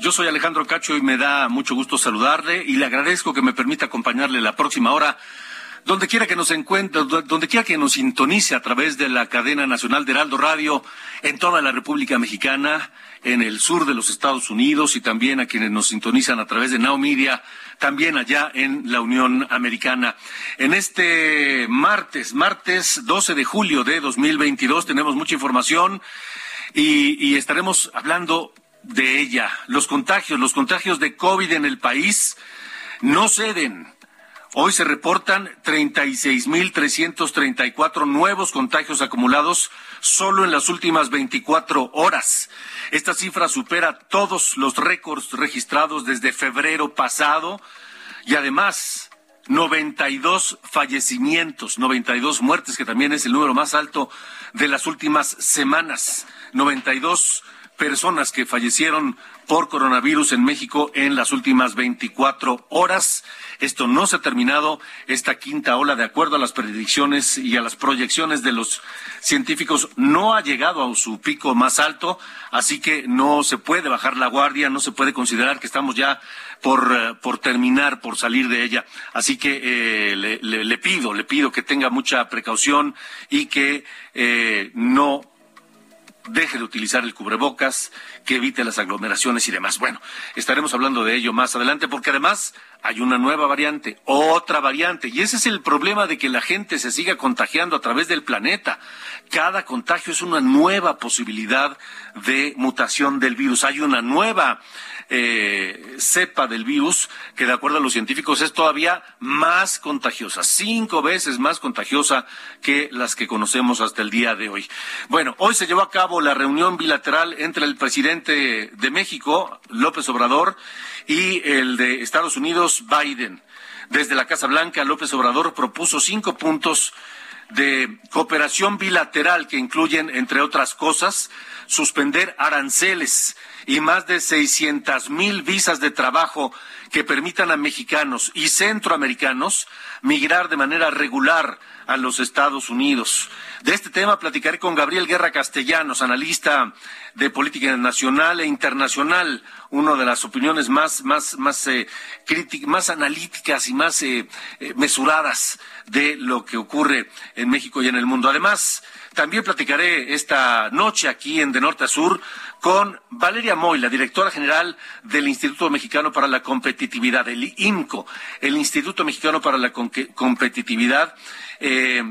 Yo soy Alejandro Cacho y me da mucho gusto saludarle y le agradezco que me permita acompañarle la próxima hora donde quiera que nos encuentre, donde quiera que nos sintonice a través de la cadena nacional de Heraldo Radio en toda la República Mexicana, en el sur de los Estados Unidos y también a quienes nos sintonizan a través de Now Media, también allá en la Unión Americana. En este martes, martes 12 de julio de 2022, tenemos mucha información y, y estaremos hablando de ella. Los contagios, los contagios de COVID en el país no ceden. Hoy se reportan 36.334 nuevos contagios acumulados solo en las últimas 24 horas. Esta cifra supera todos los récords registrados desde febrero pasado y además 92 fallecimientos, 92 muertes, que también es el número más alto de las últimas semanas. 92 personas que fallecieron por coronavirus en México en las últimas 24 horas. Esto no se ha terminado, esta quinta ola, de acuerdo a las predicciones y a las proyecciones de los científicos, no ha llegado a su pico más alto, así que no se puede bajar la guardia, no se puede considerar que estamos ya por, uh, por terminar, por salir de ella. Así que eh, le, le, le, pido, le pido que tenga mucha precaución y que eh, no deje de utilizar el cubrebocas, que evite las aglomeraciones y demás. Bueno, estaremos hablando de ello más adelante porque además hay una nueva variante, otra variante, y ese es el problema de que la gente se siga contagiando a través del planeta. Cada contagio es una nueva posibilidad de mutación del virus. Hay una nueva eh, cepa del virus que, de acuerdo a los científicos, es todavía más contagiosa, cinco veces más contagiosa que las que conocemos hasta el día de hoy. Bueno, hoy se llevó a cabo la reunión bilateral entre el presidente de México, López Obrador, y el de Estados Unidos, Biden. Desde la Casa Blanca, López Obrador propuso cinco puntos de cooperación bilateral que incluyen, entre otras cosas, suspender aranceles y más de 600 mil visas de trabajo que permitan a mexicanos y centroamericanos migrar de manera regular a los Estados Unidos. De este tema platicaré con Gabriel Guerra Castellanos, analista de política nacional e internacional, una de las opiniones más, más, más, eh, más analíticas y más eh, eh, mesuradas de lo que ocurre en México y en el mundo. Además, también platicaré esta noche aquí en De Norte a Sur con Valeria Moy, la directora general del Instituto Mexicano para la Competitividad, el IMCO, el Instituto Mexicano para la Competitividad. Eh,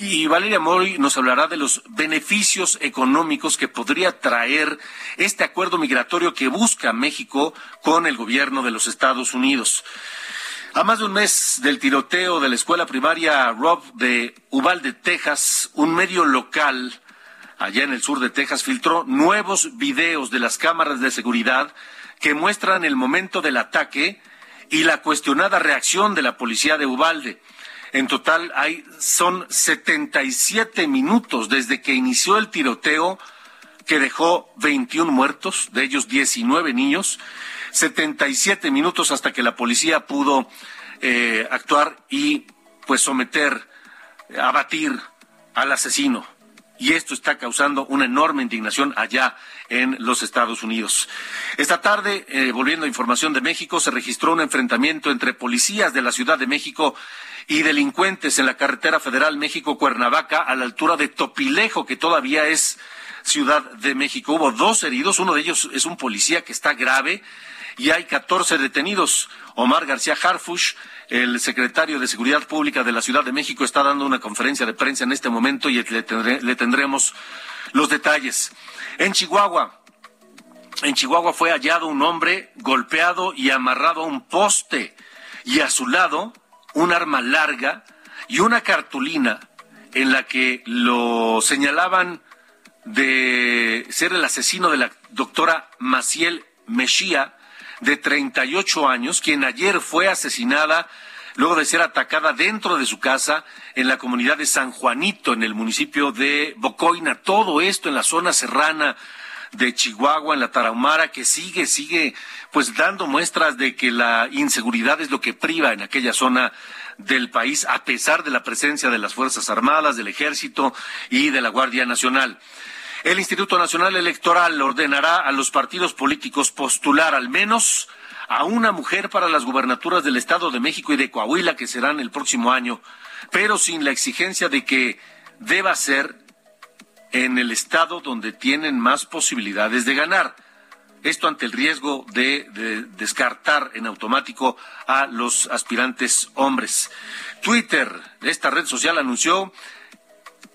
y Valeria Moy nos hablará de los beneficios económicos que podría traer este acuerdo migratorio que busca México con el gobierno de los Estados Unidos. A más de un mes del tiroteo de la escuela primaria Rob de Uvalde, Texas, un medio local allá en el sur de Texas filtró nuevos videos de las cámaras de seguridad que muestran el momento del ataque y la cuestionada reacción de la policía de Uvalde. En total hay son 77 minutos desde que inició el tiroteo que dejó 21 muertos, de ellos 19 niños, 77 minutos hasta que la policía pudo eh, actuar y pues someter, abatir al asesino. Y esto está causando una enorme indignación allá en los Estados Unidos. Esta tarde, eh, volviendo a información de México, se registró un enfrentamiento entre policías de la Ciudad de México y delincuentes en la carretera federal México-Cuernavaca a la altura de Topilejo, que todavía es Ciudad de México. Hubo dos heridos, uno de ellos es un policía que está grave y hay 14 detenidos. Omar García Harfush, el secretario de Seguridad Pública de la Ciudad de México, está dando una conferencia de prensa en este momento y le, tendremos los detalles. En Chihuahua, en Chihuahua fue hallado un hombre golpeado y amarrado a un poste y a su lado un arma larga y una cartulina en la que lo señalaban de ser el asesino de la doctora Maciel Mejía, de 38 años, quien ayer fue asesinada luego de ser atacada dentro de su casa en la comunidad de San Juanito, en el municipio de Bocoina. Todo esto en la zona serrana de Chihuahua, en la Tarahumara, que sigue, sigue, pues dando muestras de que la inseguridad es lo que priva en aquella zona del país, a pesar de la presencia de las Fuerzas Armadas, del Ejército y de la Guardia Nacional. El Instituto Nacional Electoral ordenará a los partidos políticos postular al menos a una mujer para las gubernaturas del Estado de México y de Coahuila, que serán el próximo año, pero sin la exigencia de que deba ser en el estado donde tienen más posibilidades de ganar. Esto ante el riesgo de, descartar en automático a los aspirantes hombres. Twitter, esta red social, anunció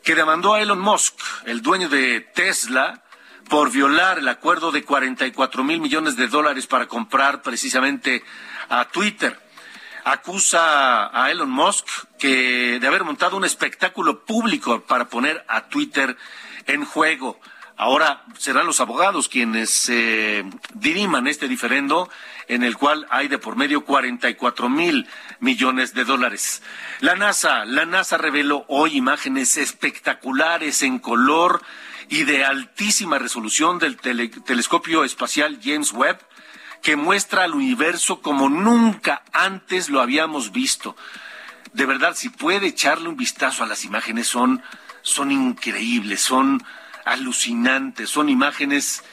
que demandó a Elon Musk, el dueño de Tesla, por violar el acuerdo de 44 mil millones de dólares para comprar precisamente a Twitter. Acusa a Elon Musk que de haber montado un espectáculo público para poner a Twitter en juego. Ahora serán los abogados quienes diriman este diferendo en el cual hay de por medio 44 mil millones de dólares. La NASA, la NASA reveló hoy imágenes espectaculares en color y de altísima resolución del telescopio espacial James Webb que muestra al universo como nunca antes lo habíamos visto. De verdad, si puede echarle un vistazo a las imágenes, son, son increíbles, son alucinantes, son imágenes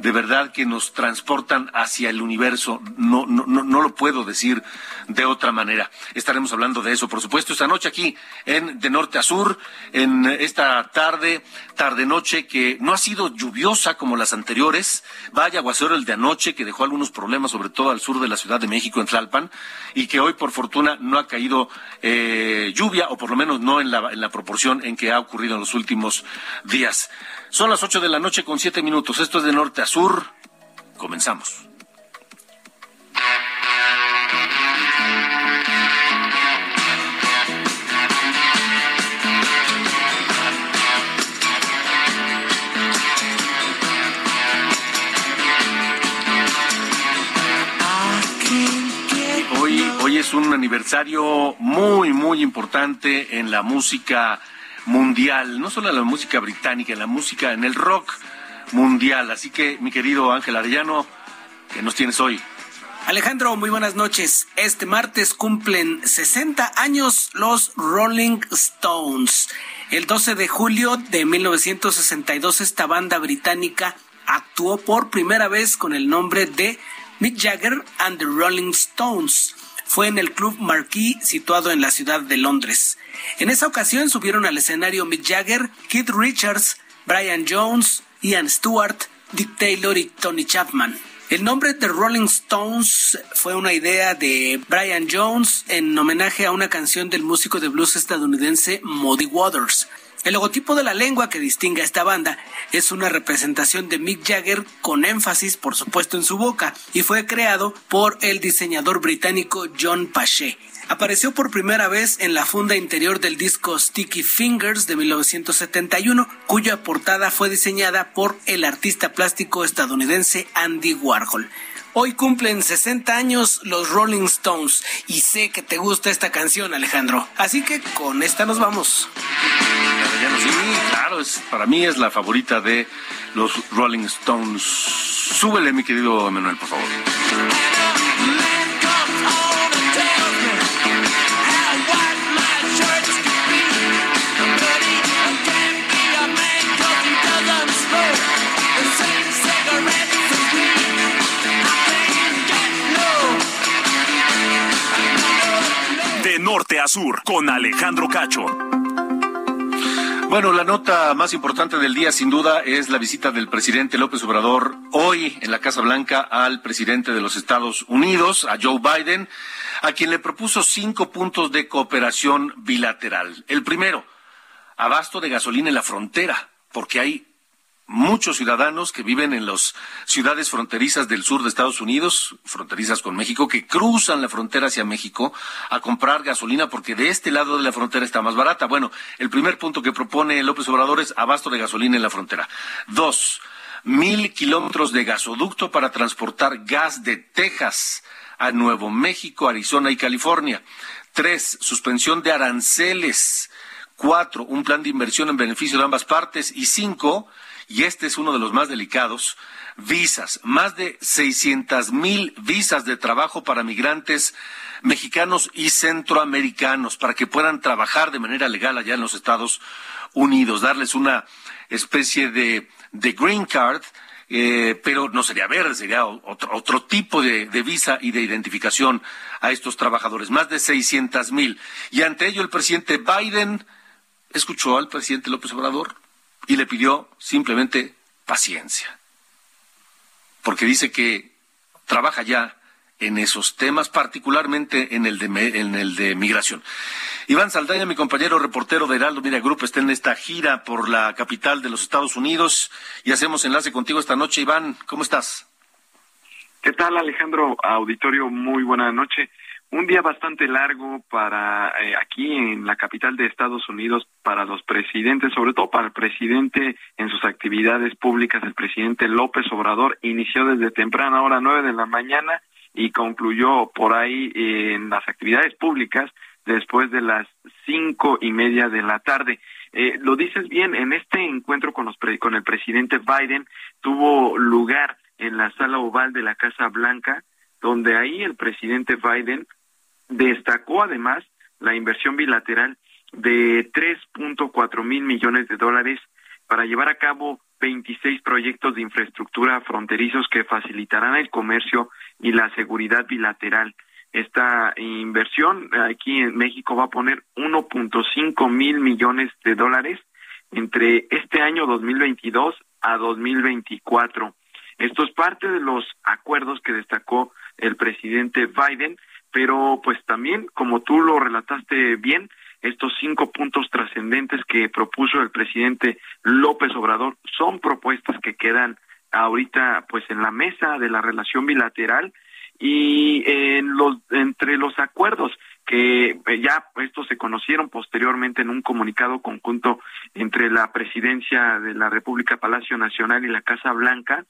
de verdad que nos transportan hacia el universo. No, no, no, no lo puedo decir de otra manera. Estaremos hablando de eso, por supuesto, esta noche aquí en De Norte a Sur, en esta tarde, tarde-noche que no ha sido lluviosa como las anteriores. Vaya aguacero el de anoche que dejó algunos problemas, sobre todo al sur de la Ciudad de México, en Tlalpan, y que hoy, por fortuna, no ha caído eh, lluvia, o por lo menos no en la, en la proporción en que ha ocurrido en los últimos días. Son las ocho de la noche con siete minutos. Esto es de norte a sur. Comenzamos. Hoy, hoy es un aniversario muy, muy importante en la música mundial, no solo en la música británica, en la música, en el rock mundial. Así que, mi querido Ángel Arellano, ¿qué nos tienes hoy? Alejandro, muy buenas noches. Este martes cumplen 60 años los Rolling Stones. El 12 de julio de 1962 esta banda británica actuó por primera vez con el nombre de Mick Jagger and the Rolling Stones. Fue en el Club Marquis situado en la ciudad de Londres. En esa ocasión subieron al escenario Mick Jagger, Keith Richards, Brian Jones, Ian Stewart, Dick Taylor y Tony Chapman. El nombre de Rolling Stones fue una idea de Brian Jones en homenaje a una canción del músico de blues estadounidense Muddy Waters. El logotipo de la lengua que distingue a esta banda es una representación de Mick Jagger con énfasis, por supuesto, en su boca y fue creado por el diseñador británico John Pache. Apareció por primera vez en la funda interior del disco Sticky Fingers de 1971, cuya portada fue diseñada por el artista plástico estadounidense Andy Warhol. Hoy cumplen 60 años los Rolling Stones y sé que te gusta esta canción, Alejandro. Así que con esta nos vamos. Claro, para mí es la favorita de los Rolling Stones. Súbele, mi querido Manuel, por favor. Con Alejandro Cacho. Bueno, la nota más importante del día, sin duda, es la visita del presidente López Obrador hoy en la Casa Blanca al presidente de los Estados Unidos, a Joe Biden, a quien le propuso cinco puntos de cooperación bilateral. El primero, abasto de gasolina en la frontera, porque hay muchos ciudadanos que viven en las ciudades fronterizas del sur de Estados Unidos, fronterizas con México, que cruzan la frontera hacia México a comprar gasolina porque de este lado de la frontera está más barata. Bueno, el primer punto que propone López Obrador es abasto de gasolina en la frontera. Dos, mil kilómetros de gasoducto para transportar gas de Texas a Nuevo México, Arizona y California. Tres, suspensión de aranceles. Cuatro, un plan de inversión en beneficio de ambas partes. Y cinco, y este es uno de los más delicados, visas, más de 600 mil visas de trabajo para migrantes mexicanos y centroamericanos para que puedan trabajar de manera legal allá en los Estados Unidos, darles una especie de, de green card, eh, pero no sería verde, sería otro, otro tipo de, de, visa y de identificación a estos trabajadores, más de 600 mil. Y ante ello el presidente Biden escuchó al presidente López Obrador, y le pidió simplemente paciencia, porque dice que trabaja ya en esos temas, particularmente en el de, en el de migración. Iván Saldaña, mi compañero reportero de Heraldo Media Group, está en esta gira por la capital de los Estados Unidos y hacemos enlace contigo esta noche. Iván, ¿cómo estás? ¿Qué tal, Alejandro? Auditorio, muy buena noche un día bastante largo para eh, aquí en la capital de Estados Unidos para los presidentes, sobre todo para el presidente en sus actividades públicas, el presidente López Obrador inició desde temprana hora nueve de la mañana y concluyó por ahí en las actividades públicas después de las cinco y media de la tarde. Eh, lo dices bien, en este encuentro con, los con el presidente Biden tuvo lugar en la sala oval de la Casa Blanca, donde ahí el presidente Biden Destacó además la inversión bilateral de 3.4 mil millones de dólares para llevar a cabo 26 proyectos de infraestructura fronterizos que facilitarán el comercio y la seguridad bilateral. Esta inversión aquí en México va a poner 1.5 mil millones de dólares entre este año 2022 a 2024. Esto es parte de los acuerdos que destacó el presidente Biden pero pues también, como tú lo relataste bien, estos cinco puntos trascendentes que propuso el presidente López Obrador son propuestas que quedan ahorita pues en la mesa de la relación bilateral y en los entre los acuerdos que eh, ya estos se conocieron posteriormente en un comunicado conjunto entre la presidencia de la República Palacio Nacional y la Casa Blanca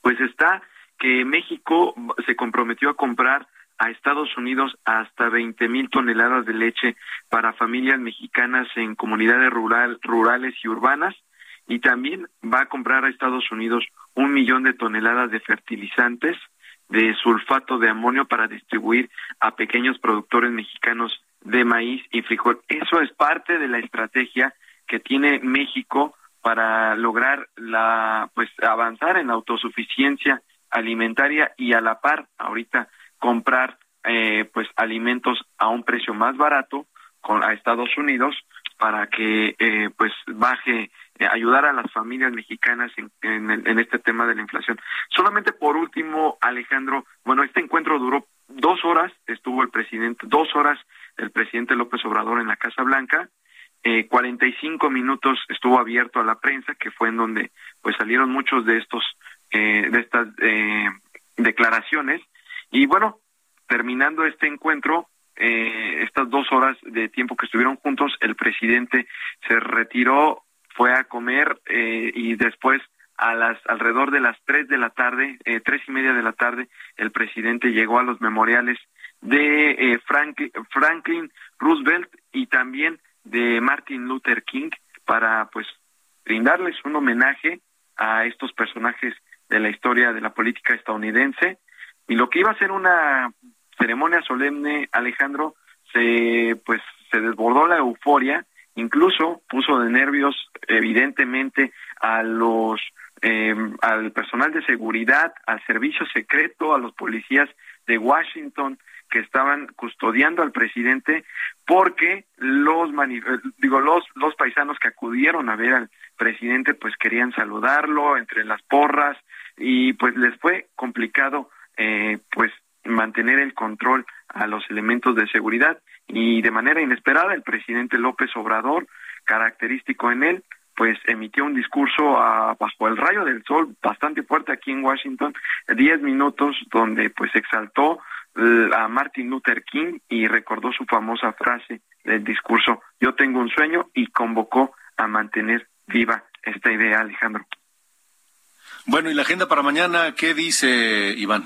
pues está que México se comprometió a comprar a Estados Unidos hasta 20 mil toneladas de leche para familias mexicanas en comunidades rural, rurales y urbanas y también va a comprar a Estados Unidos un millón de toneladas de fertilizantes de sulfato de amonio para distribuir a pequeños productores mexicanos de maíz y frijol. Eso es parte de la estrategia que tiene México para lograr la pues avanzar en la autosuficiencia alimentaria y a la par ahorita comprar eh, pues alimentos a un precio más barato con a Estados Unidos para que eh, pues baje eh, ayudar a las familias mexicanas en, en, este tema de la inflación. Solamente por último, Alejandro, bueno, este encuentro duró dos horas, estuvo el presidente, dos horas el presidente López Obrador en la Casa Blanca, eh, 45 minutos estuvo abierto a la prensa, que fue en donde pues salieron muchos de estos, eh, de estas eh, declaraciones, y bueno, terminando este encuentro, eh, estas dos horas de tiempo que estuvieron juntos, el presidente se retiró, fue a comer eh, y después a las alrededor de las tres de la tarde, eh, tres y media de la tarde, el presidente llegó a los memoriales de eh, Franklin Roosevelt y también de Martin Luther King para pues brindarles un homenaje a estos personajes de la historia de la política estadounidense y lo que iba a ser una ceremonia solemne, Alejandro, se pues se desbordó la euforia, incluso puso de nervios evidentemente a los eh, al personal de seguridad, al servicio secreto, a los policías de Washington que estaban custodiando al presidente porque los digo los los paisanos que acudieron a ver al presidente pues querían saludarlo entre las porras y pues les fue complicado eh, pues mantener el control a los elementos de seguridad y de manera inesperada el presidente López Obrador característico en él pues emitió un discurso a, bajo el rayo del sol bastante fuerte aquí en Washington, diez minutos donde pues exaltó a Martin Luther King y recordó su famosa frase del discurso, yo tengo un sueño y convocó a mantener viva esta idea, Alejandro. Bueno, ¿y la agenda para mañana qué dice Iván?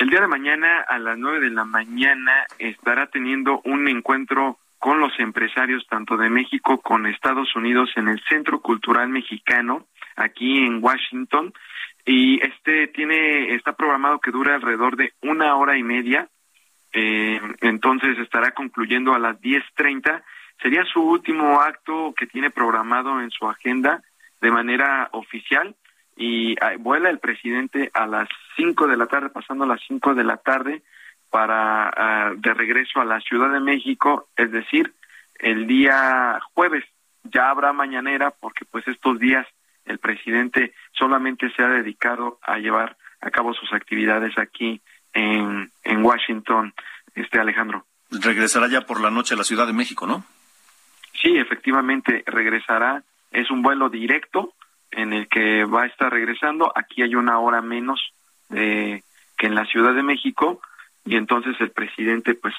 El día de mañana a las nueve de la mañana estará teniendo un encuentro con los empresarios tanto de México con Estados Unidos en el Centro Cultural Mexicano aquí en Washington. Y este tiene está programado que dure alrededor de una hora y media. Eh, entonces estará concluyendo a las diez treinta. Sería su último acto que tiene programado en su agenda de manera oficial y ah, vuela el presidente a las cinco de la tarde pasando a las cinco de la tarde para ah, de regreso a la Ciudad de México, es decir, el día jueves ya habrá mañanera porque pues estos días el presidente solamente se ha dedicado a llevar a cabo sus actividades aquí en, en Washington, este Alejandro. Regresará ya por la noche a la Ciudad de México, ¿no? Sí, efectivamente, regresará. Es un vuelo directo en el que va a estar regresando. Aquí hay una hora menos de, que en la Ciudad de México y entonces el presidente pues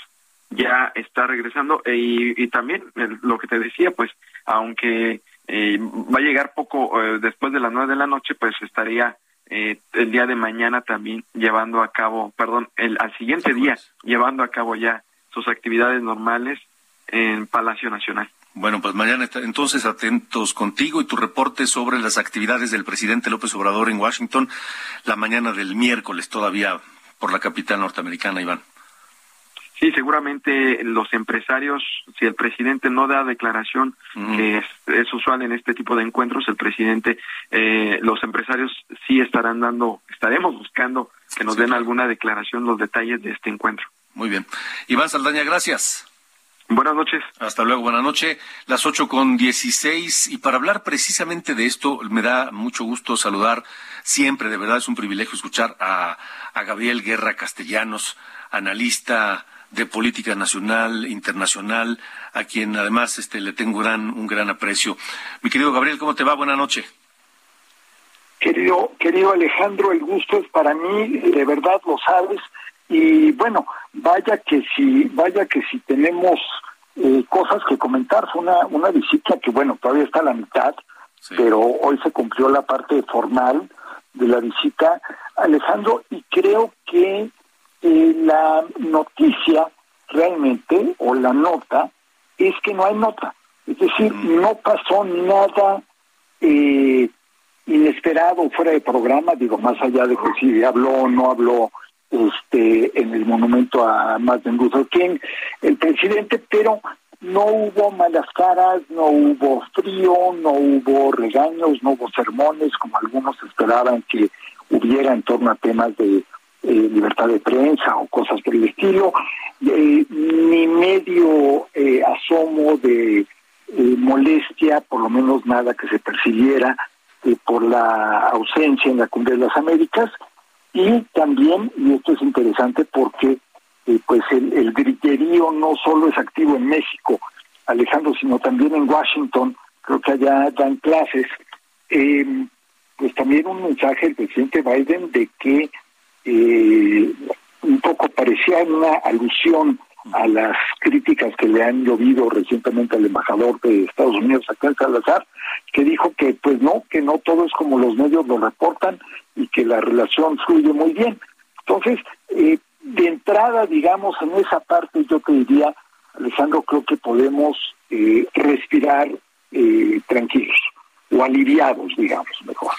ya está regresando. E, y, también lo que te decía pues aunque eh, va a llegar poco eh, después de las nueve de la noche pues estaría eh, el día de mañana también llevando a cabo perdón el al siguiente día llevando a cabo ya sus actividades normales en Palacio Nacional bueno, pues mañana entonces atentos contigo y tu reporte sobre las actividades del presidente López Obrador en Washington la mañana del miércoles todavía por la capital norteamericana, Iván. Sí, seguramente los empresarios, si el presidente no da declaración, que es, usual en este tipo de encuentros, el presidente, eh, los empresarios sí estarán dando, estaremos buscando que nos den alguna declaración, los detalles de este encuentro. Muy bien. Iván Saldaña, gracias. Buenas noches. Hasta luego, buenas noches. Las ocho con dieciséis. Y para hablar precisamente de esto, me da mucho gusto saludar siempre, de verdad es un privilegio escuchar a, a Gabriel Guerra Castellanos, analista de política nacional, internacional, a quien además este, le tengo gran, un gran aprecio. Mi querido Gabriel, ¿cómo te va? Buenas noches. Querido, querido Alejandro, el gusto es para mí, de verdad lo sabes, y bueno, vaya que si, vaya que si tenemos eh, cosas que comentar, fue una, una visita que bueno, todavía está a la mitad, pero hoy se cumplió la parte formal de la visita, Alejandro, y creo que eh, la noticia realmente, o la nota, es que no hay nota. Es decir, mm. no pasó nada eh, inesperado fuera de programa, digo, más allá de que si habló o no habló este, en el monumento a Martin Luther King, el presidente, pero no hubo malas caras, no hubo frío, no hubo regaños, no hubo sermones, como algunos esperaban que hubiera en torno a temas de eh, libertad de prensa o cosas por el estilo, eh, ni medio eh, asomo de molestia, por lo menos nada que se percibiera por la ausencia en la Cumbre de las Américas, y también, y esto es interesante porque eh, pues el, el, griterío no solo es activo en México, Alejandro, sino también en Washington, creo que allá dan clases, eh, pues también un mensaje del presidente Biden de que eh, un poco parecía una alusión a las críticas que le han llovido recientemente al embajador de Estados Unidos acá Salazar, que dijo que pues no, que no todo es como los medios lo reportan y que la relación fluye muy bien. Entonces, eh, de entrada, digamos, en esa parte yo te diría, Alejandro, creo que podemos eh, respirar eh, tranquilos o aliviados, digamos, mejor.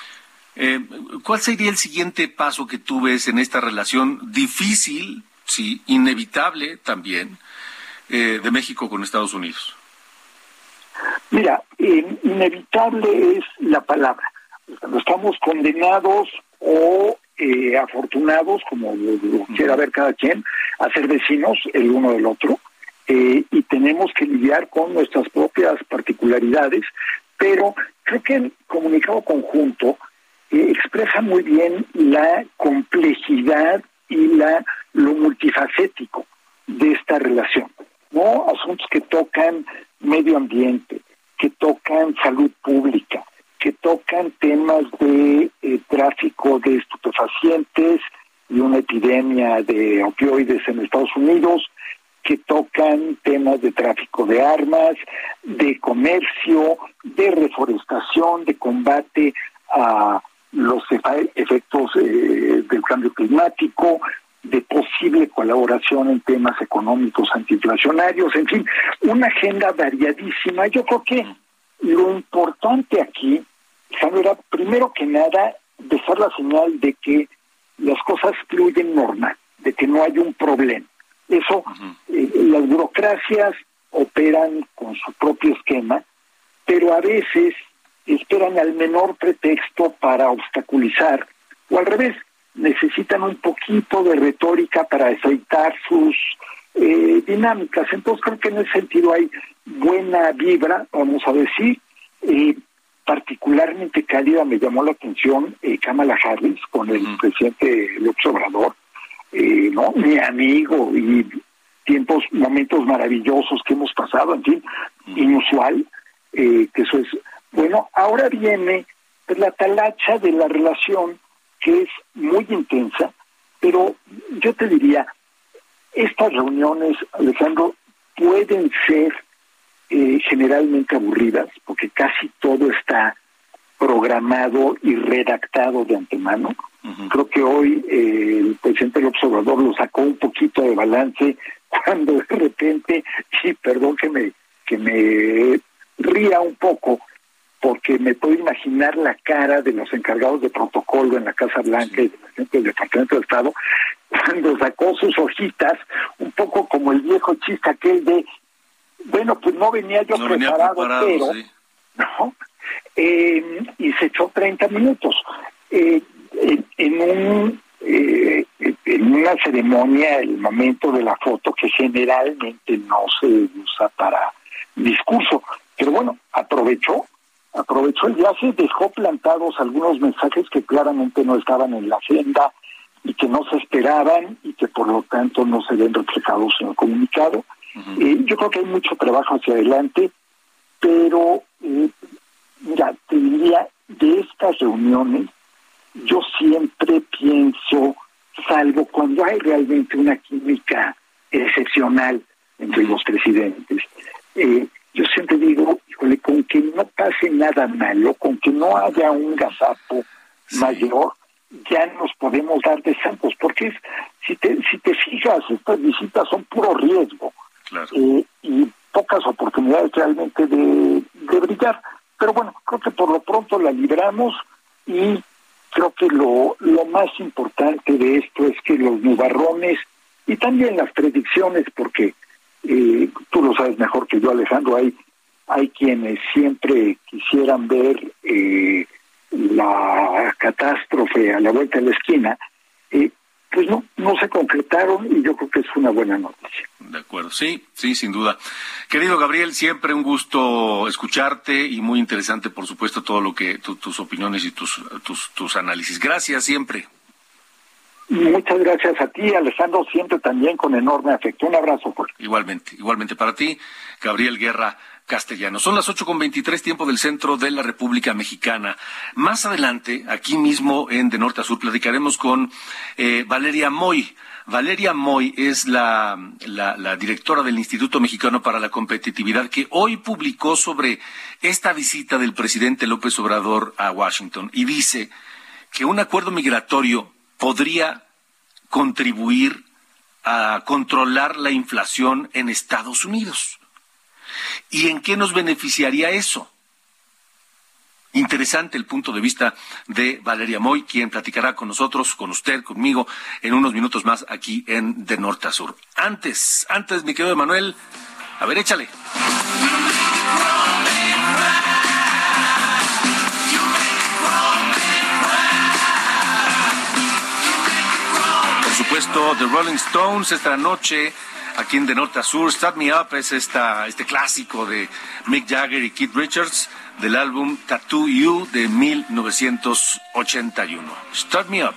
Eh, ¿Cuál sería el siguiente paso que tú ves en esta relación difícil, sí, inevitable también, de México con Estados Unidos? Mira, inevitable es la palabra. Estamos condenados o eh, afortunados, como lo, quiera ver cada quien, a ser vecinos el uno del otro, eh, y tenemos que lidiar con nuestras propias particularidades, pero creo que el comunicado conjunto eh, expresa muy bien la complejidad y la lo multifacético de esta relación, ¿no? Asuntos que tocan medio ambiente, que tocan salud pública, que tocan temas de eh, tráfico de estupefacientes y una epidemia de opioides en Estados Unidos, que tocan temas de tráfico de armas, de comercio, de reforestación, de combate a los efectos eh, del cambio climático, de posible colaboración en temas económicos antiinflacionarios, en fin, una agenda variadísima. Yo creo que lo importante aquí, era primero que nada, dejar la señal de que las cosas fluyen normal, de que no hay un problema. Eso, eh, las burocracias operan con su propio esquema, pero a veces esperan al menor pretexto para obstaculizar, o al revés, necesitan un poquito de retórica para aceitar sus eh, dinámicas. Entonces creo que en ese sentido hay buena vibra, vamos a decir. Eh, particularmente cálida me llamó la atención eh, Kamala Harris con el presidente López Obrador, eh, ¿no? mi amigo y tiempos, momentos maravillosos que hemos pasado, en fin, inusual, que eso es. Bueno, ahora viene la talacha de la relación que es muy intensa, pero yo te diría, estas reuniones, Alejandro, pueden ser eh, generalmente aburridas, porque casi todo está programado y redactado de antemano. Creo que hoy eh, el presidente López Obrador lo sacó un poquito de balance cuando de repente, y perdón que me, que me ría un poco, porque me puedo imaginar la cara de los encargados de protocolo en la Casa Blanca y de la gente del Departamento de Estado cuando sacó sus hojitas, un poco como el viejo chiste aquel de, bueno, pues no venía yo preparado, pero, ¿no? Eh, y se echó 30 minutos. Eh, en, un eh, en una ceremonia, el momento de la foto, que generalmente no se usa para discurso, pero bueno, aprovechó aprovechó el viaje, dejó plantados algunos mensajes que claramente no estaban en la agenda y que no se esperaban y que por lo tanto no se ven reflejados en el comunicado. Eh, yo creo que hay mucho trabajo hacia adelante, pero eh, mira, te diría, de estas reuniones, yo siempre pienso, salvo cuando hay realmente una química excepcional entre los presidentes, eh, yo siempre digo, híjole, con que no pase nada malo, con que no haya un gazapo mayor, ya nos podemos dar de santos, porque es, si te, si te fijas, estas visitas son puro riesgo eh, y pocas oportunidades realmente de, de brillar. Pero bueno, creo que por lo pronto la libramos y creo que lo, lo más importante de esto es que los nubarrones y también las predicciones, porque tú lo sabes mejor que yo, Alejandro, hay, hay quienes siempre quisieran ver eh, la catástrofe a la vuelta de la esquina, eh, pues no, no se concretaron y yo creo que es una buena noticia. De acuerdo, sí, sí, sin duda. Querido Gabriel, siempre un gusto escucharte y muy interesante, por supuesto, todo lo que tus opiniones y tus, tus, tus análisis. Gracias siempre. Muchas gracias a ti, Alejandro, siempre también con enorme afecto. Un abrazo. Por... Igualmente, igualmente para ti, Gabriel Guerra Castellano. Son las ocho con veintitrés tiempo del centro de la República Mexicana. Más adelante, aquí mismo en De Norte a Sur, platicaremos con eh, Valeria Moy. Valeria Moy es la, directora del Instituto Mexicano para la Competitividad que hoy publicó sobre esta visita del presidente López Obrador a Washington y dice que un acuerdo migratorio podría contribuir a controlar la inflación en Estados Unidos. ¿Y en qué nos beneficiaría eso? Interesante el punto de vista de Valeria Moy, quien platicará con nosotros, con usted, conmigo, en unos minutos más aquí en De Norte a Sur. Antes, antes, mi querido Emanuel, a ver, échale. Supuesto, The Rolling Stones esta noche aquí en De Norte a Sur. Start Me Up es esta, este clásico de Mick Jagger y Keith Richards del álbum Tattoo You de 1981. Start Me Up.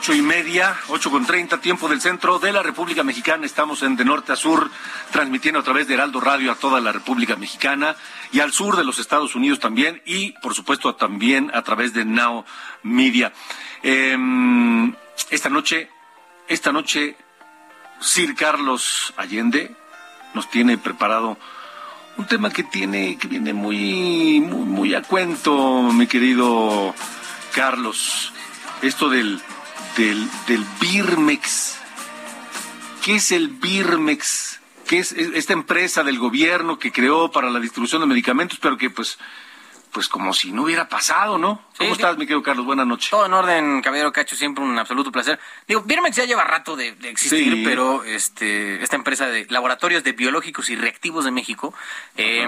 Ocho y media, ocho con treinta, tiempo del centro de la República Mexicana. Estamos en de norte a sur, transmitiendo a través de Heraldo Radio a toda la República Mexicana y al sur de los Estados Unidos también y, por supuesto, también a través de Now Media. Eh, esta noche, esta noche, Sir Carlos Allende nos tiene preparado un tema que tiene, que viene muy, muy a cuento, mi querido Carlos esto del, del, del Birmex. ¿Qué es el Birmex? ¿Qué es esta empresa del gobierno que creó para la distribución de medicamentos, pero que pues, pues como si no hubiera pasado, ¿no? ¿Cómo estás, mi querido Carlos? Buenas noches. Todo en orden, caballero Cacho, siempre un absoluto placer. Digo, Birmex ya lleva rato de, de existir, Sí. pero este, esta empresa de laboratorios de biológicos y reactivos de México, eh,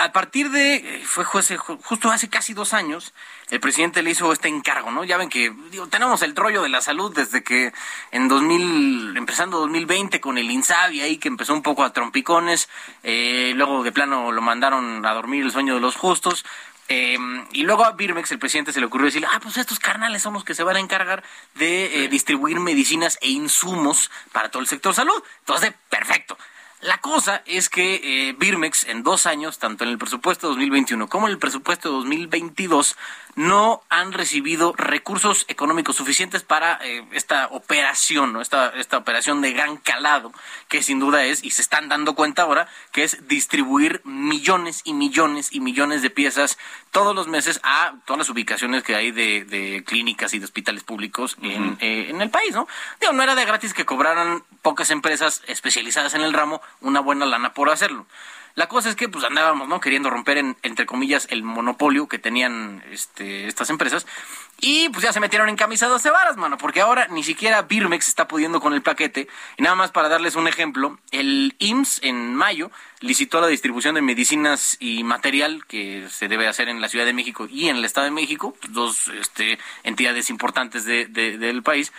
a partir de, fue juez- justo hace casi dos años, el presidente le hizo este encargo, ¿no? Ya ven que, digo, tenemos el rollo de la salud desde que en 2000, empezando 2020 con el INSABI ahí que empezó un poco a trompicones, eh, luego de plano lo mandaron a dormir el sueño de los justos, eh, y luego a Birmex, el presidente, se le ocurrió decir, ah, pues estos carnales son los que se van a encargar de eh, distribuir medicinas e insumos para todo el sector salud. Entonces, perfecto. La cosa es que eh, Birmex en dos años, tanto en el presupuesto 2021 como en el presupuesto 2022, no han recibido recursos económicos suficientes para eh, esta operación, ¿no? esta, esta operación de gran calado, que sin duda es, y se están dando cuenta ahora, que es distribuir millones y millones y millones de piezas todos los meses a todas las ubicaciones que hay de, de clínicas y de hospitales públicos en, eh, en el país, ¿no? Digo, no era de gratis que cobraran pocas empresas especializadas en el ramo una buena lana por hacerlo. La cosa es que pues andábamos, ¿no? Queriendo romper en, entre comillas el monopolio que tenían este, estas empresas y pues ya se metieron en camisadas de varas, mano, porque ahora ni siquiera Birmex está pudiendo con el paquete. Y nada más para darles un ejemplo, el IMSS en mayo licitó la distribución de medicinas y material que se debe hacer en la Ciudad de México y en el Estado de México, dos este, entidades importantes de- de- del país.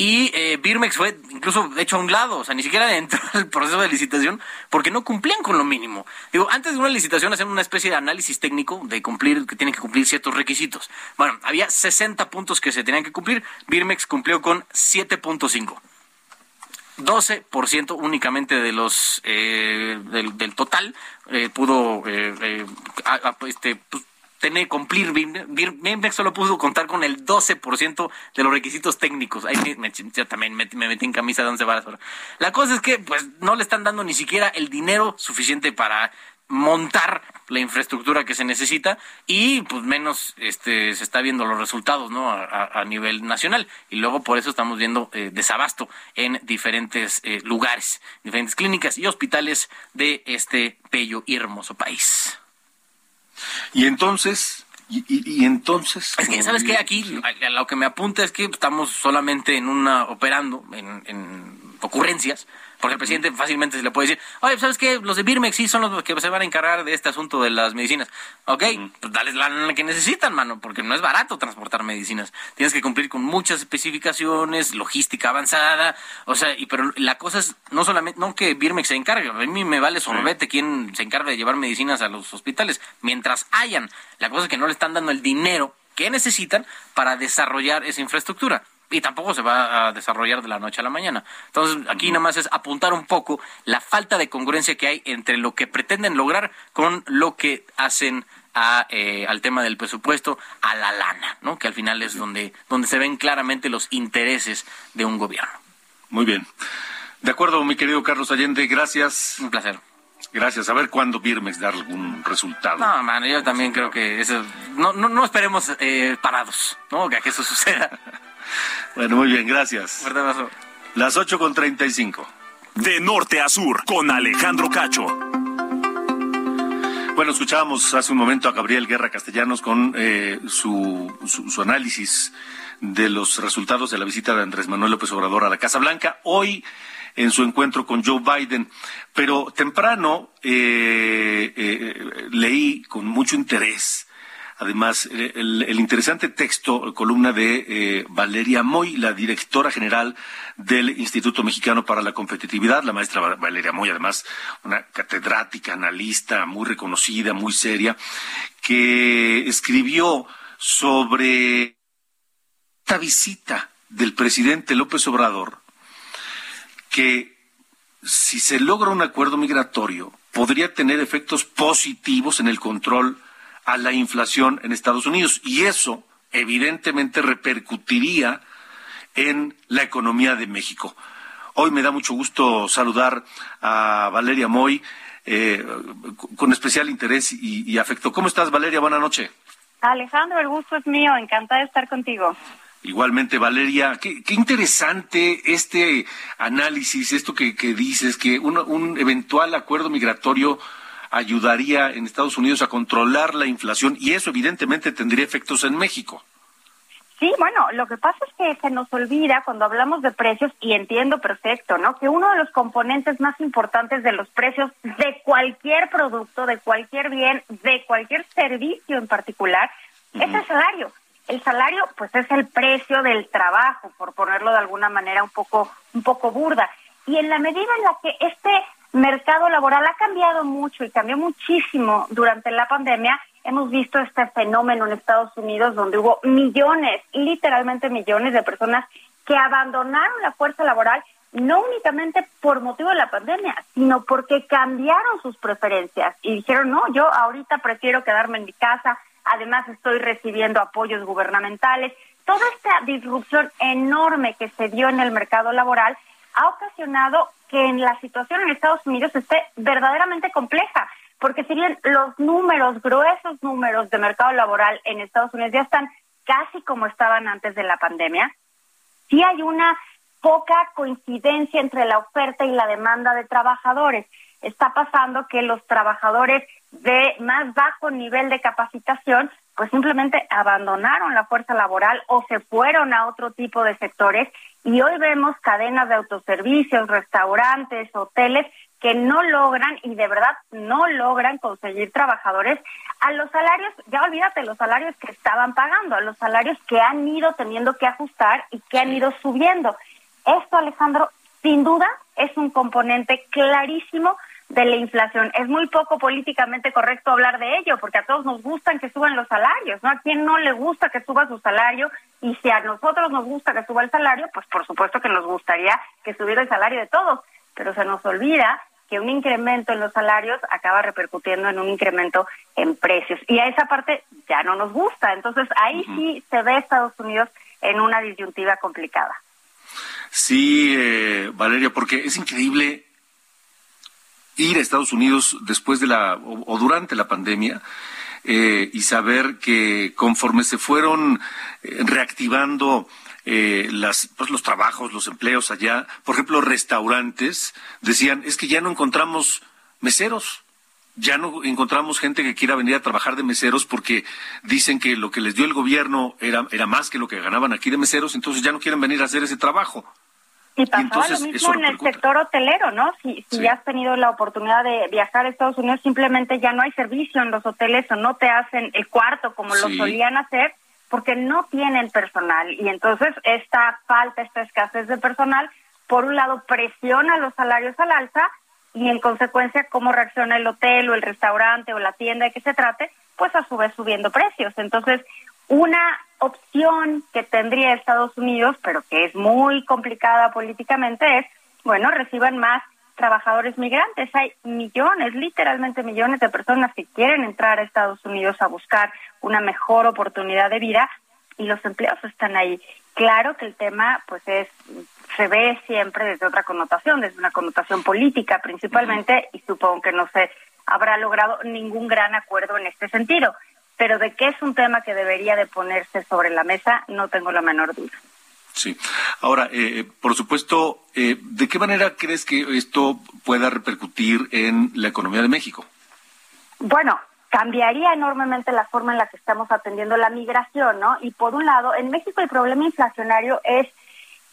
Y eh, Birmex fue incluso hecho a un lado, o sea, ni siquiera entró al proceso de licitación porque no cumplían con lo mínimo. Digo, antes de una licitación hacen una especie de análisis técnico de cumplir, que tienen que cumplir ciertos requisitos. Bueno, había 60 puntos que se tenían que cumplir, Birmex cumplió con 7.5. 12% únicamente de los eh, del, del, total eh, pudo eh, eh este, pues, tener cumplir Birmex solo pudo contar con el 12% de los requisitos técnicos. Ahí me, también me, metí en camisa de once varas. La cosa es que pues no le están dando ni siquiera el dinero suficiente para montar la infraestructura que se necesita y pues menos este se está viendo los resultados no a, nivel nacional y luego por eso estamos viendo eh, desabasto en diferentes eh, lugares diferentes clínicas y hospitales de este bello y hermoso país y entonces y, entonces es que sabes que aquí lo que me apunta es que estamos solamente en una operando en, en ocurrencias porque el presidente fácilmente se le puede decir, oye, ¿sabes qué? Los de Birmex sí son los que se van a encargar de este asunto de las medicinas. Ok, pues dales la que necesitan, mano, porque no es barato transportar medicinas. Tienes que cumplir con muchas especificaciones, logística avanzada, o sea, y pero la cosa es no solamente, no que Birmex se encargue, a mí me vale sorbete quien se encarga de llevar medicinas a los hospitales, mientras hayan. La cosa es que no le están dando el dinero que necesitan para desarrollar esa infraestructura y tampoco se va a desarrollar de la noche a la mañana. Entonces, aquí nada más es apuntar un poco la falta de congruencia que hay entre lo que pretenden lograr con lo que hacen a, eh, al tema del presupuesto, a la lana, ¿no? Que al final es donde, donde se ven claramente los intereses de un gobierno. Muy bien. De acuerdo, mi querido Carlos Allende, gracias. Un placer. Gracias. A ver cuándo Birmex da algún resultado. No, yo también creo que eso. No, no, no esperemos eh, parados, ¿no? Que eso suceda. Bueno, muy bien, gracias. Fuerte abrazo. Las 8 con 35. De norte a sur, con Alejandro Cacho. Bueno, escuchábamos hace un momento a Gabriel Guerra Castellanos con eh, su, su, análisis de los resultados de la visita de Andrés Manuel López Obrador a la Casa Blanca. Hoy en su encuentro con Joe Biden. Pero temprano eh, eh, leí con mucho interés Además, el, interesante texto, columna de eh, Valeria Moy, la directora general del Instituto Mexicano para la Competitividad, la maestra Valeria Moy, además una catedrática, analista muy reconocida, muy seria, que escribió sobre esta visita del presidente López Obrador, que si se logra un acuerdo migratorio, podría tener efectos positivos en el control a la inflación en Estados Unidos. Y eso, evidentemente, repercutiría en la economía de México. Hoy me da mucho gusto saludar a Valeria Moy eh, con especial interés y, afecto. ¿Cómo estás, Valeria? Buenas noches. Alejandro, el gusto es mío. Encantada de estar contigo. Igualmente, Valeria, qué, interesante este análisis, esto que, dices, que un eventual acuerdo migratorio ayudaría en Estados Unidos a controlar la inflación y eso evidentemente tendría efectos en México. Sí, bueno, lo que pasa es que se nos olvida cuando hablamos de precios, y entiendo perfecto, ¿no? Que uno de los componentes más importantes de los precios de cualquier producto, de cualquier bien, de cualquier servicio en particular, es el salario. El salario, pues, es el precio del trabajo, por ponerlo de alguna manera un poco, un poco burda. Y en la medida en la que este mercado laboral ha cambiado mucho y cambió muchísimo durante la pandemia. Hemos visto este fenómeno en Estados Unidos donde hubo millones, literalmente millones de personas que abandonaron la fuerza laboral no únicamente por motivo de la pandemia, sino porque cambiaron sus preferencias y dijeron, no, yo ahorita prefiero quedarme en mi casa, además estoy recibiendo apoyos gubernamentales. Toda esta disrupción enorme que se dio en el mercado laboral ha ocasionado que en la situación en Estados Unidos esté verdaderamente compleja, porque si bien los números, gruesos números de mercado laboral en Estados Unidos ya están casi como estaban antes de la pandemia, sí hay una poca coincidencia entre la oferta y la demanda de trabajadores. Está pasando que los trabajadores de más bajo nivel de capacitación pues simplemente abandonaron la fuerza laboral o se fueron a otro tipo de sectores y hoy vemos cadenas de autoservicios, restaurantes, hoteles que no logran y de verdad no logran conseguir trabajadores a los salarios, ya olvídate, los salarios que estaban pagando, a los salarios que han ido teniendo que ajustar y que han ido subiendo. Esto, Alejandro, sin duda es un componente clarísimo de la inflación. Es muy poco políticamente correcto hablar de ello, porque a todos nos gustan que suban los salarios, ¿no? A quien no le gusta que suba su salario, y si a nosotros nos gusta que suba el salario, pues por supuesto que nos gustaría que subiera el salario de todos, pero se nos olvida que un incremento en los salarios acaba repercutiendo en un incremento en precios. Y a esa parte ya no nos gusta. Entonces ahí sí se ve Estados Unidos en una disyuntiva complicada. Sí, eh, Valeria, porque es increíble ir a Estados Unidos después de la o, durante la pandemia eh, y saber que conforme se fueron eh, reactivando eh, las, pues, los trabajos, los empleos allá. Por ejemplo, restaurantes decían, es que ya no encontramos meseros. Ya no encontramos gente que quiera venir a trabajar de meseros porque dicen que lo que les dio el gobierno era, era más que lo que ganaban aquí de meseros, entonces ya no quieren venir a hacer ese trabajo. Y pasaba lo mismo en el sector hotelero, ¿no? Si, si ya has tenido la oportunidad de viajar a Estados Unidos, simplemente ya no hay servicio en los hoteles o no te hacen el cuarto como lo solían hacer porque no tienen personal y entonces esta falta, esta escasez de personal, por un lado presiona los salarios al alza y en consecuencia cómo reacciona el hotel o el restaurante o la tienda de que se trate, pues a su vez subiendo precios. Entonces, una opción que tendría Estados Unidos, pero que es muy complicada políticamente, es, bueno, reciban más trabajadores migrantes. Hay millones, literalmente millones de personas que quieren entrar a Estados Unidos a buscar una mejor oportunidad de vida y los empleos están ahí. Claro que el tema pues es se ve siempre desde otra connotación, desde una connotación política principalmente y supongo que no se habrá logrado ningún gran acuerdo en este sentido, pero de que es un tema que debería de ponerse sobre la mesa no tengo la menor duda. Sí. Ahora, eh, por supuesto, eh, ¿de qué manera crees que esto pueda repercutir en la economía de México? Bueno, cambiaría enormemente la forma en la que estamos atendiendo la migración, ¿no? Y por un lado, en México el problema inflacionario es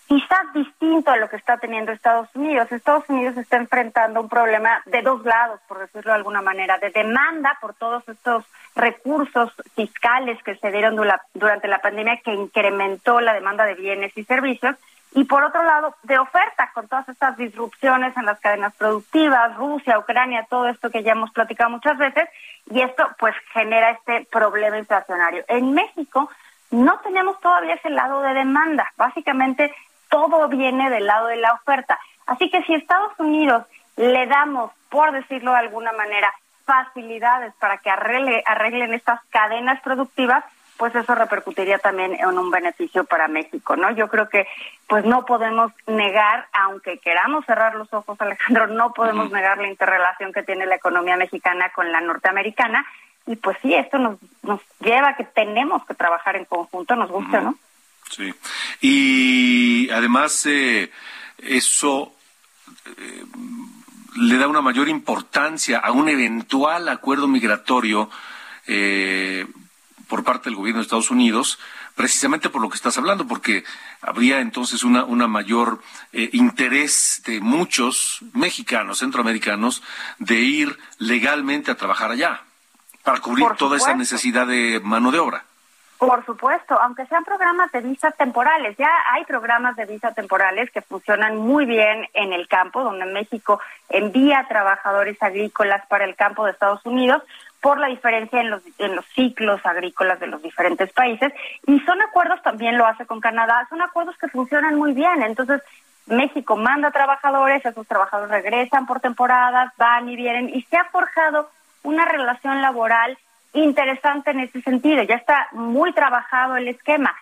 quizás distinto a lo que está teniendo Estados Unidos. Estados Unidos está enfrentando un problema de dos lados, por decirlo de alguna manera, de demanda por todos estos recursos fiscales que se dieron durante la pandemia que incrementó la demanda de bienes y servicios y por otro lado de oferta con todas estas disrupciones en las cadenas productivas, Rusia, Ucrania, todo esto que ya hemos platicado muchas veces y esto pues genera este problema inflacionario. En México no tenemos todavía ese lado de demanda, básicamente todo viene del lado de la oferta. Así que si Estados Unidos le damos, por decirlo de alguna manera, facilidades para que arreglen estas cadenas productivas, pues eso repercutiría también en un beneficio para México, ¿no? Yo creo que pues no podemos negar, aunque queramos cerrar los ojos, Alejandro, no podemos negar la interrelación que tiene la economía mexicana con la norteamericana y pues sí, esto nos, nos lleva a que tenemos que trabajar en conjunto, nos gusta, ¿no? Sí. Y además eh, eso eh, le da una mayor importancia a un eventual acuerdo migratorio eh, por parte del gobierno de Estados Unidos, precisamente por lo que estás hablando, porque habría entonces una, una mayor interés de muchos mexicanos, centroamericanos, de ir legalmente a trabajar allá, para cubrir toda esa necesidad de mano de obra. Por supuesto, aunque sean programas de visas temporales, ya hay programas de visa temporales que funcionan muy bien en el campo, donde México envía trabajadores agrícolas para el campo de Estados Unidos por la diferencia en los, en los ciclos agrícolas de los diferentes países. Y son acuerdos, también lo hace con Canadá, son acuerdos que funcionan muy bien. Entonces, México manda trabajadores, esos trabajadores regresan por temporadas, van y vienen, y se ha forjado una relación laboral interesante en ese sentido. Ya está muy trabajado el esquema.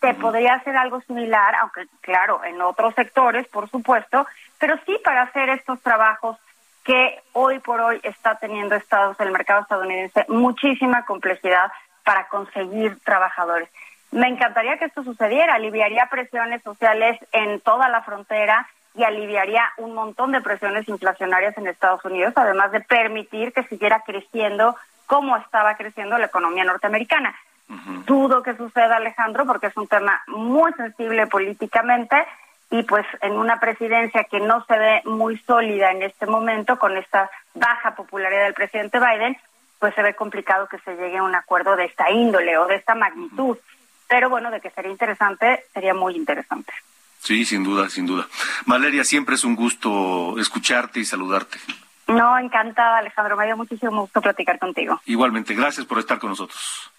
Se podría hacer algo similar, aunque claro, en otros sectores, por supuesto, pero sí para hacer estos trabajos que hoy por hoy está teniendo Estados, el mercado estadounidense, muchísima complejidad para conseguir trabajadores. Me encantaría que esto sucediera, aliviaría presiones sociales en toda la frontera y aliviaría un montón de presiones inflacionarias en Estados Unidos, además de permitir que siguiera creciendo cómo estaba creciendo la economía norteamericana. Dudo que suceda, Alejandro, porque es un tema muy sensible políticamente, y pues en una presidencia que no se ve muy sólida en este momento con esta baja popularidad del presidente Biden, pues se ve complicado que se llegue a un acuerdo de esta índole o de esta magnitud. Pero bueno, de que sería interesante, sería muy interesante. Sí, sin duda, sin duda. Valeria, siempre es un gusto escucharte y saludarte. No, encantada, Alejandro. Me dio muchísimo gusto platicar contigo. Igualmente, gracias por estar con nosotros.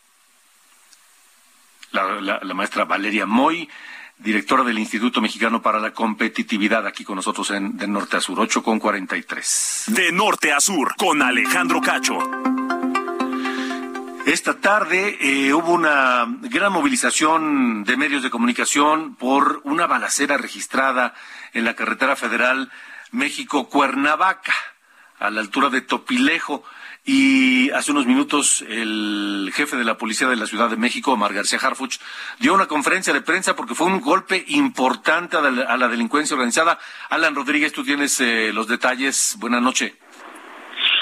La, maestra Valeria Moy, directora del Instituto Mexicano para la Competitividad, aquí con nosotros en De Norte a Sur, 8 con 43. De Norte a Sur, con Alejandro Cacho. Esta tarde eh, hubo una gran movilización de medios de comunicación por una balacera registrada en la carretera federal México-Cuernavaca, a la altura de Topilejo. Y hace unos minutos el jefe de la policía de la Ciudad de México, Omar García Harfuch, dio una conferencia de prensa porque fue un golpe importante a la, delincuencia organizada. Alan Rodríguez, tú tienes eh, los detalles. Buenas noches.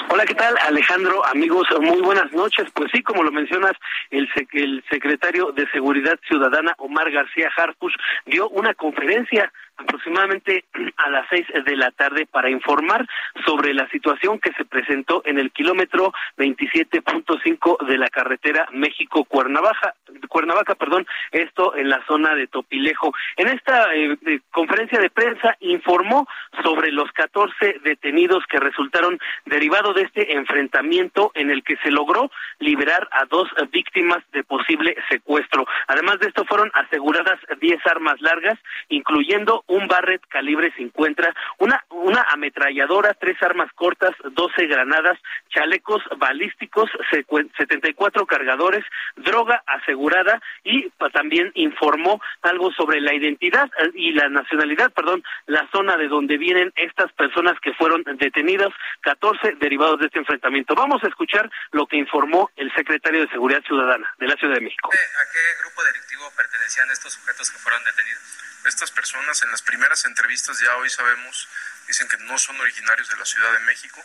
Hola, ¿qué tal Alejandro? Amigos, muy buenas noches. Pues sí, como lo mencionas, el, el secretario de Seguridad Ciudadana, Omar García Harfuch, dio una conferencia aproximadamente a las seis de la tarde para informar sobre la situación que se presentó en el kilómetro 27.5 de la carretera México-Cuernavaca, Cuernavaca, perdón, esto en la zona de Topilejo. En esta eh, conferencia de prensa informó sobre los 14 detenidos que resultaron derivados de este enfrentamiento en el que se logró liberar a dos víctimas de posible secuestro. Además de esto fueron aseguradas 10 armas largas, incluyendo un Barrett calibre 50, una, una ametralladora, tres armas cortas, 12 granadas, chalecos balísticos, 74 cargadores, droga asegurada y también informó algo sobre la identidad eh, y la nacionalidad, perdón, la zona de donde vienen estas personas que fueron detenidas, 14 derivados de este enfrentamiento. Vamos a escuchar lo que informó el secretario de Seguridad Ciudadana de la Ciudad de México. ¿A qué grupo delictivo pertenecían estos sujetos que fueron detenidos? Estas personas en las primeras entrevistas ya hoy sabemos, dicen que no son originarios de la Ciudad de México.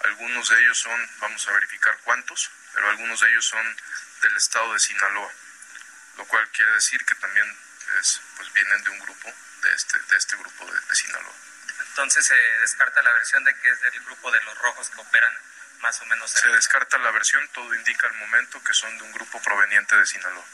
Algunos de ellos son, vamos a verificar cuántos, pero algunos de ellos son del estado de Sinaloa, lo cual quiere decir que también pues vienen de un grupo, de este, de este grupo de, Sinaloa. Entonces se descarta la versión de que es del grupo de los rojos que operan más o menos. Se descarta la versión, todo indica al momento que son de un grupo proveniente de Sinaloa.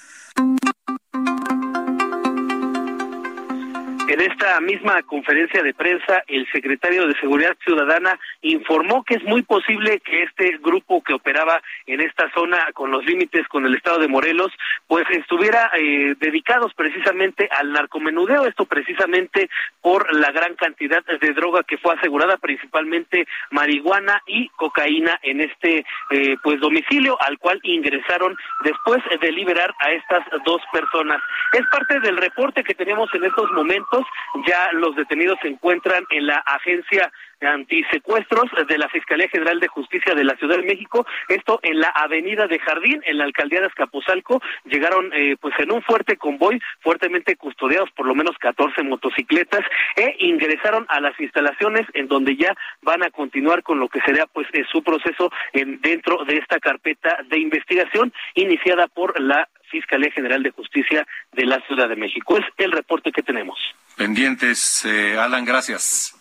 En esta misma conferencia de prensa, el secretario de Seguridad Ciudadana informó que es muy posible que este grupo que operaba en esta zona con los límites con el estado de Morelos, pues estuviera eh, dedicados precisamente al narcomenudeo, esto precisamente por la gran cantidad de droga que fue asegurada, principalmente marihuana y cocaína en este eh, pues domicilio al cual ingresaron después de liberar a estas dos personas. Es parte del reporte que tenemos en estos momentos ya los detenidos se encuentran en la agencia antisecuestros de la Fiscalía General de Justicia de la Ciudad de México, esto en la avenida de Jardín, en la alcaldía de Azcapotzalco, llegaron eh, pues en un fuerte convoy, fuertemente custodiados por lo menos 14 motocicletas, e ingresaron a las instalaciones en donde ya van a continuar con lo que será pues eh, su proceso en, dentro de esta carpeta de investigación iniciada por la Fiscalía General de Justicia de la Ciudad de México. Es el reporte que tenemos. Pendientes, eh, Alan, gracias.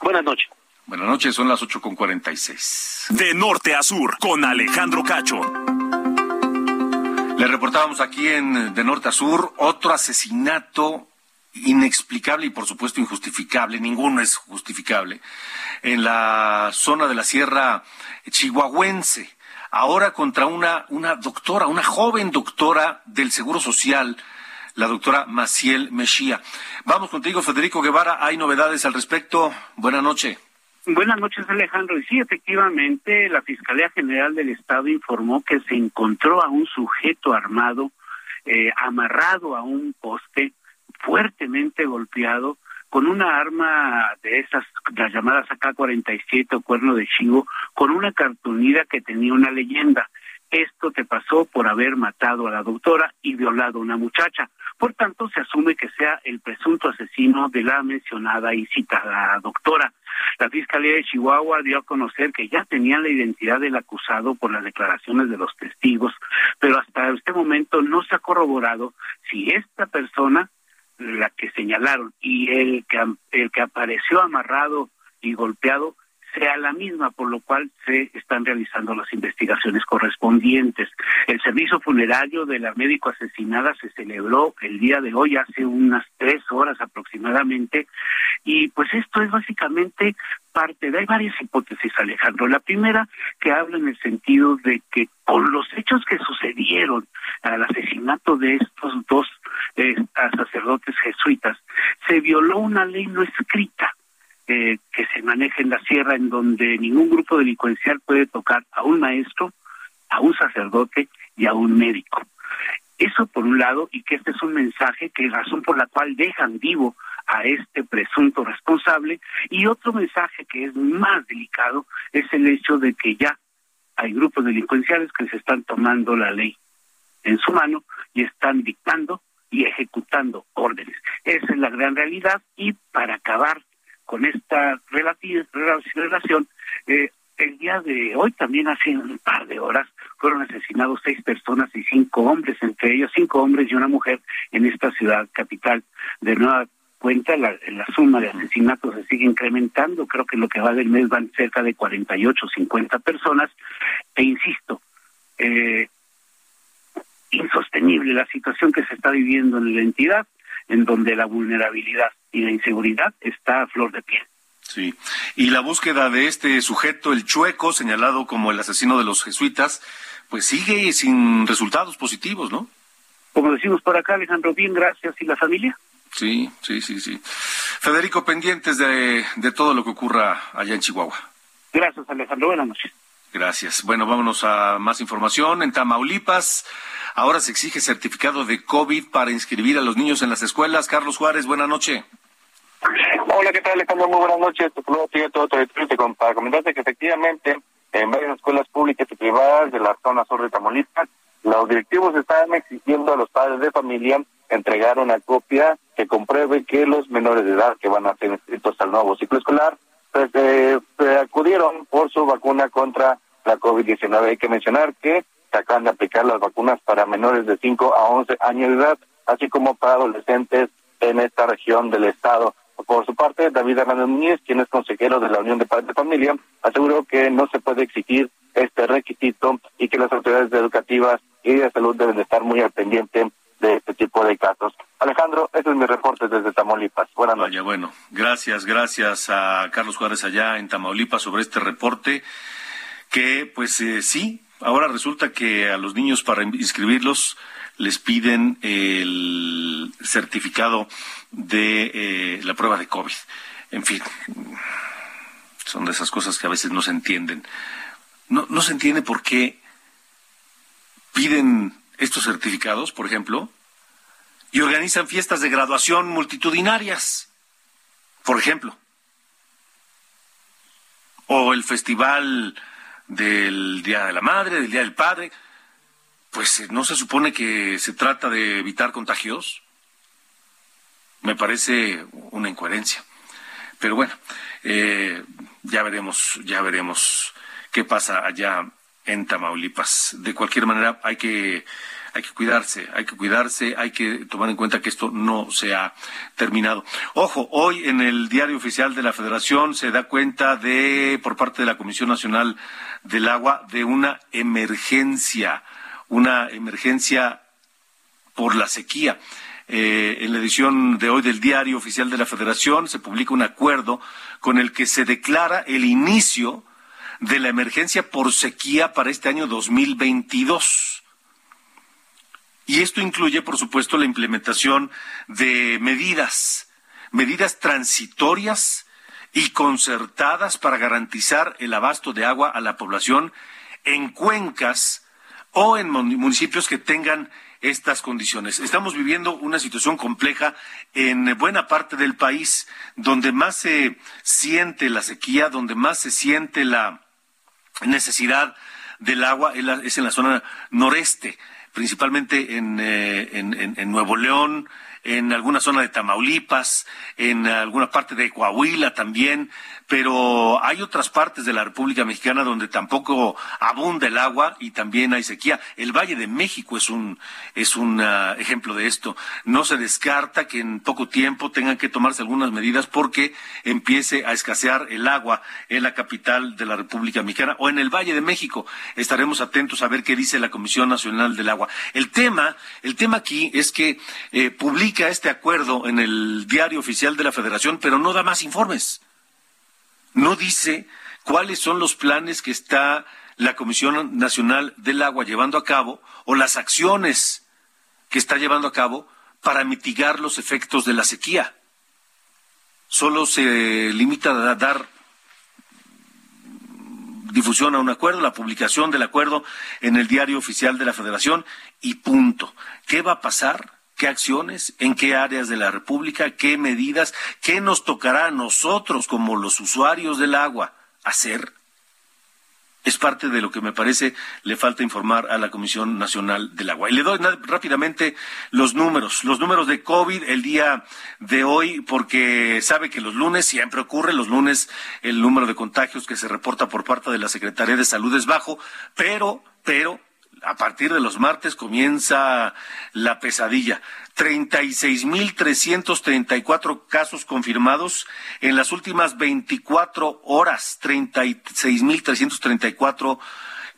Buenas noches. Buenas noches, son las ocho con cuarenta y seis. De norte a sur, con Alejandro Cacho. Le reportábamos aquí en De Norte a Sur otro asesinato inexplicable y por supuesto injustificable, ninguno es justificable, en la zona de la Sierra Chihuahuense, ahora contra una, una doctora, una joven doctora del Seguro Social, la doctora Maciel Mejía. Vamos contigo, Federico Guevara. Hay novedades al respecto. Buenas noches. Buenas noches, Alejandro. Y sí, efectivamente, la Fiscalía General del Estado informó que se encontró a un sujeto armado eh, amarrado a un poste, fuertemente golpeado, con una arma de esas, las llamadas AK-47 o cuerno de chivo, con una cartulina que tenía una leyenda. Esto te pasó por haber matado a la doctora y violado a una muchacha. Por tanto, se asume que sea el presunto asesino de la mencionada y citada doctora. La Fiscalía de Chihuahua dio a conocer que ya tenían la identidad del acusado por las declaraciones de los testigos, pero hasta este momento no se ha corroborado si esta persona la que señalaron y el que el que apareció amarrado y golpeado sea la misma, por lo cual se están realizando las investigaciones correspondientes. El servicio funerario de la médico asesinada se celebró el día de hoy, hace unas tres horas aproximadamente, y pues esto es básicamente parte de, hay varias hipótesis, Alejandro. La primera que habla en el sentido de que con los hechos que sucedieron al asesinato de estos dos eh, sacerdotes jesuitas, se violó una ley no escrita que se maneja en la sierra, en donde ningún grupo delincuencial puede tocar a un maestro, a un sacerdote y a un médico. Eso por un lado, y que este es un mensaje que es razón por la cual dejan vivo a este presunto responsable, y otro mensaje que es más delicado es el hecho de que ya hay grupos delincuenciales que se están tomando la ley en su mano y están dictando y ejecutando órdenes. Esa es la gran realidad y para acabar con esta relación, eh, el día de hoy, también hace un par de horas, fueron asesinados seis personas y cinco hombres, entre ellos cinco hombres y una mujer en esta ciudad capital. De nueva cuenta, la, la suma de asesinatos se sigue incrementando. Creo que lo que va del mes van cerca de 48, 50 personas. E insisto, eh, insostenible la situación que se está viviendo en la entidad, en donde la vulnerabilidad y la inseguridad está a flor de piel. Sí, y la búsqueda de este sujeto, el chueco, señalado como el asesino de los jesuitas, pues sigue sin resultados positivos, ¿no? Como decimos por acá, Alejandro, bien, gracias. ¿Y la familia? Sí, sí, sí, sí. Federico, pendientes de, de todo lo que ocurra allá en Chihuahua. Gracias, Alejandro. Buenas noches. Gracias. Bueno, vámonos a más información. En Tamaulipas, ahora se exige certificado de COVID para inscribir a los niños en las escuelas. Carlos Juárez, buena noche. Hola, ¿qué tal, Alejandro? Muy buenas noches. todo para comentarte que efectivamente en varias escuelas públicas y privadas de la zona sur de Tamaulipas, los directivos están exigiendo a los padres de familia entregar una copia que compruebe que los menores de edad que van a ser inscritos al nuevo ciclo escolar pues, eh, acudieron por su vacuna contra la COVID-19. Hay que mencionar que se acaban de aplicar las vacunas para menores de 5 a 11 años de edad, así como para adolescentes en esta región del estado. Por su parte, David Hernández Núñez, quien es consejero de la Unión de Padres de Familia, aseguró que no se puede exigir este requisito y que las autoridades educativas y de salud deben de estar muy al pendiente de este tipo de casos. Alejandro, ese es mi reporte desde Tamaulipas. Buenas noches. Vaya, bueno, gracias, gracias a Carlos Juárez allá en Tamaulipas sobre este reporte que, pues eh, sí, ahora resulta que a los niños para inscribirlos les piden el certificado de eh, la prueba de COVID. En fin, son de esas cosas que a veces no se entienden. No, no se entiende por qué piden estos certificados, por ejemplo, y organizan fiestas de graduación multitudinarias, por ejemplo. O el festival del Día de la Madre, del Día del Padre pues eh, no se supone que se trata de evitar contagios. Me parece una incoherencia. Pero bueno, eh, ya veremos, ya veremos qué pasa allá en Tamaulipas. De cualquier manera, hay que hay que cuidarse, hay que cuidarse, hay que tomar en cuenta que esto no se ha terminado. Ojo, hoy en el diario oficial de la Federación se da cuenta de, por parte de la Comisión Nacional del Agua, de una emergencia una emergencia por la sequía. Eh, en la edición de hoy del Diario Oficial de la Federación se publica un acuerdo con el que se declara el inicio de la emergencia por sequía para este año 2022. Y esto incluye, por supuesto, la implementación de medidas, medidas transitorias y concertadas para garantizar el abasto de agua a la población en cuencas o en municipios que tengan estas condiciones. Estamos viviendo una situación compleja en buena parte del país, donde más se siente la sequía, donde más se siente la necesidad del agua es en la zona noreste, principalmente en, eh, en, Nuevo León, en alguna zona de Tamaulipas, en alguna parte de Coahuila también, pero hay otras partes de la República Mexicana donde tampoco abunda el agua y también hay sequía. El Valle de México es un es un ah, ejemplo de esto. No se descarta que en poco tiempo tengan que tomarse algunas medidas porque empiece a escasear el agua en la capital de la República Mexicana o en el Valle de México. Estaremos atentos a ver qué dice la Comisión Nacional del Agua. El tema, el tema aquí es que eh, publica este acuerdo en el diario oficial de la Federación, pero no da más informes no dice cuáles son los planes que está la Comisión Nacional del Agua llevando a cabo o las acciones que está llevando a cabo para mitigar los efectos de la sequía. Solo se limita a dar difusión a un acuerdo, la publicación del acuerdo en el diario oficial de la Federación y punto. ¿Qué va a pasar? Qué acciones, en qué áreas de la República, qué medidas, qué nos tocará a nosotros como los usuarios del agua hacer. Es parte de lo que me parece le falta informar a la Comisión Nacional del Agua. Y le doy rápidamente los números, los números de COVID el día de hoy, porque sabe que los lunes siempre ocurre, los lunes el número de contagios que se reporta por parte de la Secretaría de Salud es bajo, pero, pero a partir de los martes comienza la pesadilla. 36.334 casos confirmados en las últimas 24 horas. 36.334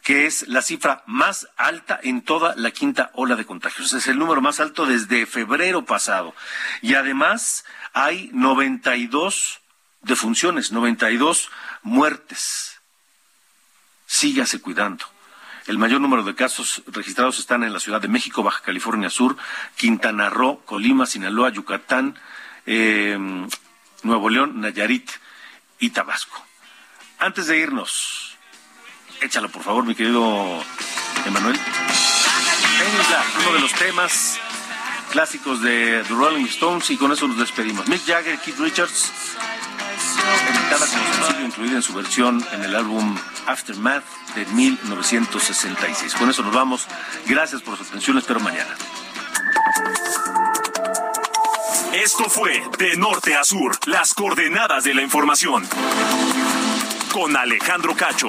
que es la cifra más alta en toda la quinta ola de contagios. Es el número más alto desde febrero pasado. Y además hay 92 defunciones, 92 muertes. Sígase cuidando. El mayor número de casos registrados están en la Ciudad de México, Baja California Sur, Quintana Roo, Colima, Sinaloa, Yucatán, eh, Nuevo León, Nayarit y Tabasco. Antes de irnos, échalo por favor, mi querido Emanuel. uno de los temas clásicos de The Rolling Stones y con eso nos despedimos. Mick Jagger, Keith Richards, editada como sencillo incluida en su versión en el álbum Aftermath de 1966. Con eso nos vamos. Gracias por su atención. Espero mañana. Esto fue De Norte a Sur, las coordenadas de la información. Con Alejandro Cacho.